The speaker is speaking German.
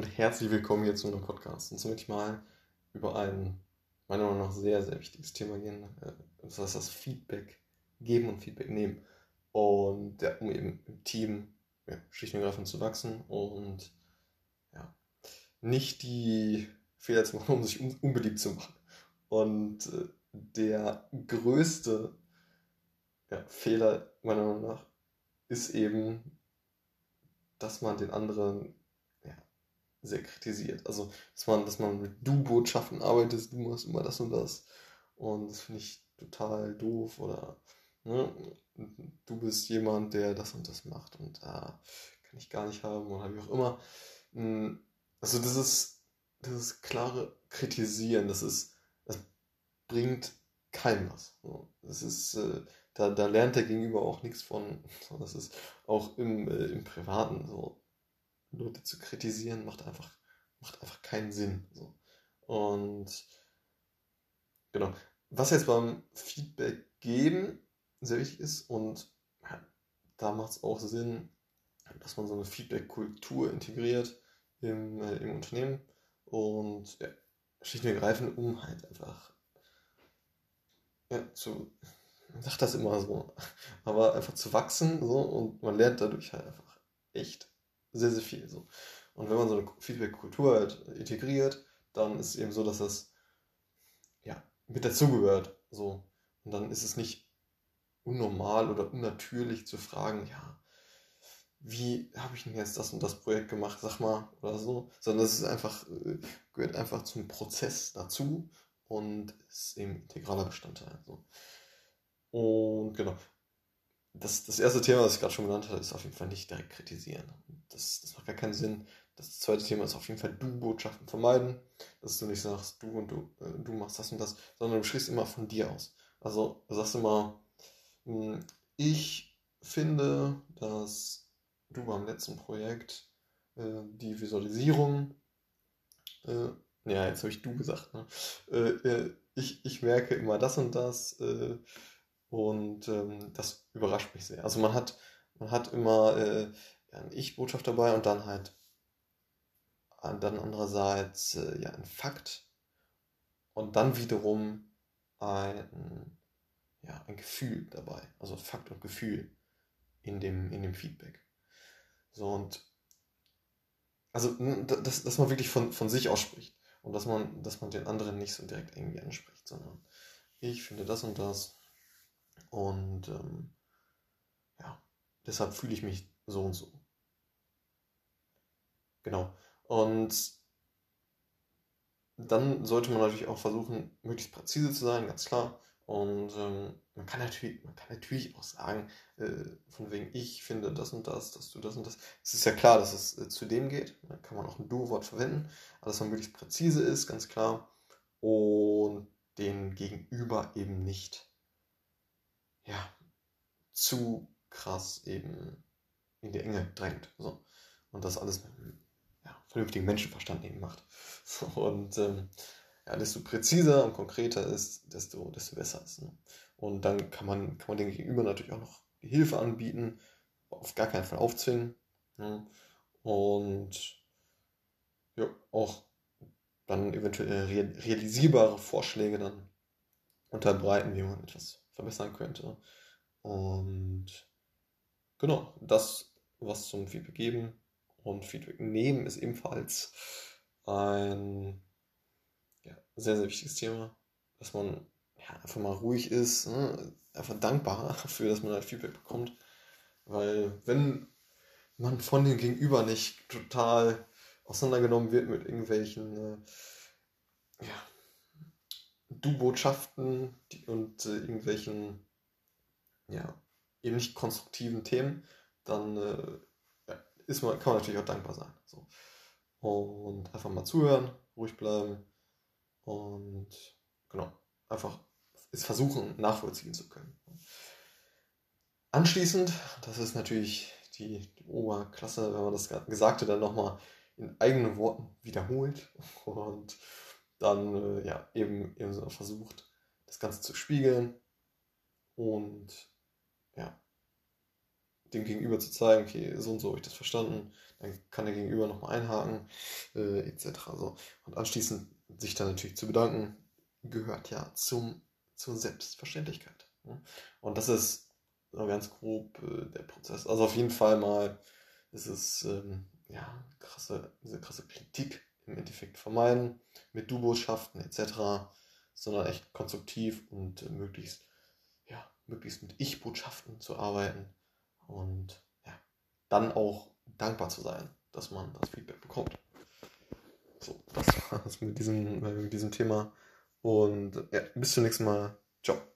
und herzlich willkommen hier zu einem Podcast. Und so möchte ich mal über ein, meiner Meinung nach, sehr, sehr wichtiges Thema gehen. Äh, das heißt, das Feedback geben und Feedback nehmen. Und ja, um eben im Team ja, schlicht und ergreifend zu wachsen und ja, nicht die Fehler zu machen, um sich unbeliebt zu machen. Und äh, der größte ja, Fehler, meiner Meinung nach, ist eben, dass man den anderen sehr kritisiert. Also, dass man, dass man mit Du-Botschaften arbeitet, du machst immer das und das. Und das finde ich total doof. Oder ne, du bist jemand, der das und das macht und äh, kann ich gar nicht haben oder wie auch immer. Hm, also das ist, das ist klare Kritisieren, das ist, das bringt keinem was. Das ist, äh, da, da lernt der Gegenüber auch nichts von. Das ist auch im, äh, im Privaten so. Leute zu kritisieren, macht einfach, macht einfach keinen Sinn. So. Und genau. Was jetzt beim Feedback geben sehr wichtig ist und da macht es auch Sinn, dass man so eine Feedback-Kultur integriert im, äh, im Unternehmen und ja, schlicht und ergreifend, um halt einfach ja, zu, man sagt das immer so, aber einfach zu wachsen so und man lernt dadurch halt einfach echt sehr, sehr viel. So. Und wenn man so eine Feedback-Kultur halt integriert, dann ist es eben so, dass das ja, mit dazugehört. So. Und dann ist es nicht unnormal oder unnatürlich zu fragen, ja, wie habe ich denn jetzt das und das Projekt gemacht, sag mal, oder so, sondern es ist einfach, äh, gehört einfach zum Prozess dazu und ist eben integraler Bestandteil. So. Und genau, das, das erste Thema, das ich gerade schon genannt habe, ist auf jeden Fall nicht direkt kritisieren. Das, das macht gar keinen Sinn. Das zweite Thema ist auf jeden Fall Du-Botschaften vermeiden, dass du nicht sagst, du und du, äh, du machst das und das, sondern du sprichst immer von dir aus. Also du sagst immer, hm, ich finde, dass du beim letzten Projekt äh, die Visualisierung, äh, ja, jetzt habe ich du gesagt, ne? Äh, äh, ich, ich merke immer das und das, äh, und ähm, das überrascht mich sehr. Also man hat, man hat immer äh, eine Ich-Botschaft dabei und dann halt dann andererseits äh, ja, ein Fakt und dann wiederum ein, ja, ein Gefühl dabei. Also Fakt und Gefühl in dem, in dem Feedback. So und also dass, dass man wirklich von, von sich ausspricht und dass man, dass man den anderen nicht so direkt irgendwie anspricht, sondern ich finde das und das und ähm, ja, deshalb fühle ich mich so und so. Genau. Und dann sollte man natürlich auch versuchen, möglichst präzise zu sein, ganz klar. Und ähm, man, kann natürlich, man kann natürlich auch sagen, äh, von wegen ich finde das und das, dass du das und das. Es ist ja klar, dass es äh, zu dem geht. Da kann man auch ein Du-Wort verwenden, aber dass man möglichst präzise ist, ganz klar. Und den Gegenüber eben nicht ja, zu krass eben in die Enge drängt. So. Und das alles mit einem ja, vernünftigen Menschenverstand eben macht. Und ähm, ja, desto präziser und konkreter ist, desto, desto besser ist. Ne? Und dann kann man, kann man dem Gegenüber natürlich auch noch Hilfe anbieten, auf gar keinen Fall aufzwingen. Ne? Und ja, auch dann eventuell realisierbare Vorschläge dann unterbreiten, wie man etwas verbessern könnte. Und genau, das, was zum Feedback geben und Feedback nehmen, ist ebenfalls ein ja, sehr, sehr wichtiges Thema, dass man ja, einfach mal ruhig ist, ne? einfach dankbar dafür, dass man halt Feedback bekommt. Weil wenn man von dem Gegenüber nicht total auseinandergenommen wird mit irgendwelchen äh, ja, Du-Botschaften und äh, irgendwelchen, ja, eben nicht konstruktiven Themen, dann äh, ist man, kann man natürlich auch dankbar sein. So. Und einfach mal zuhören, ruhig bleiben und genau, einfach es versuchen nachvollziehen zu können. Anschließend, das ist natürlich die, die Oberklasse, wenn man das Gesagte dann nochmal in eigenen Worten wiederholt und dann äh, ja, eben, eben so versucht, das Ganze zu spiegeln und ja, dem Gegenüber zu zeigen, okay, so und so habe ich das verstanden, dann kann der Gegenüber nochmal einhaken, äh, etc. So. Und anschließend sich dann natürlich zu bedanken, gehört ja zum, zur Selbstverständlichkeit. Ne? Und das ist so ganz grob äh, der Prozess. Also auf jeden Fall mal ist es ähm, ja krasse, diese krasse Kritik im Endeffekt vermeiden mit Du-Botschaften etc., sondern echt konstruktiv und äh, möglichst ja möglichst mit Ich-Botschaften zu arbeiten und ja, dann auch dankbar zu sein, dass man das Feedback bekommt. So, das war's mit diesem, mit diesem Thema. Und ja, bis zum nächsten Mal. Ciao.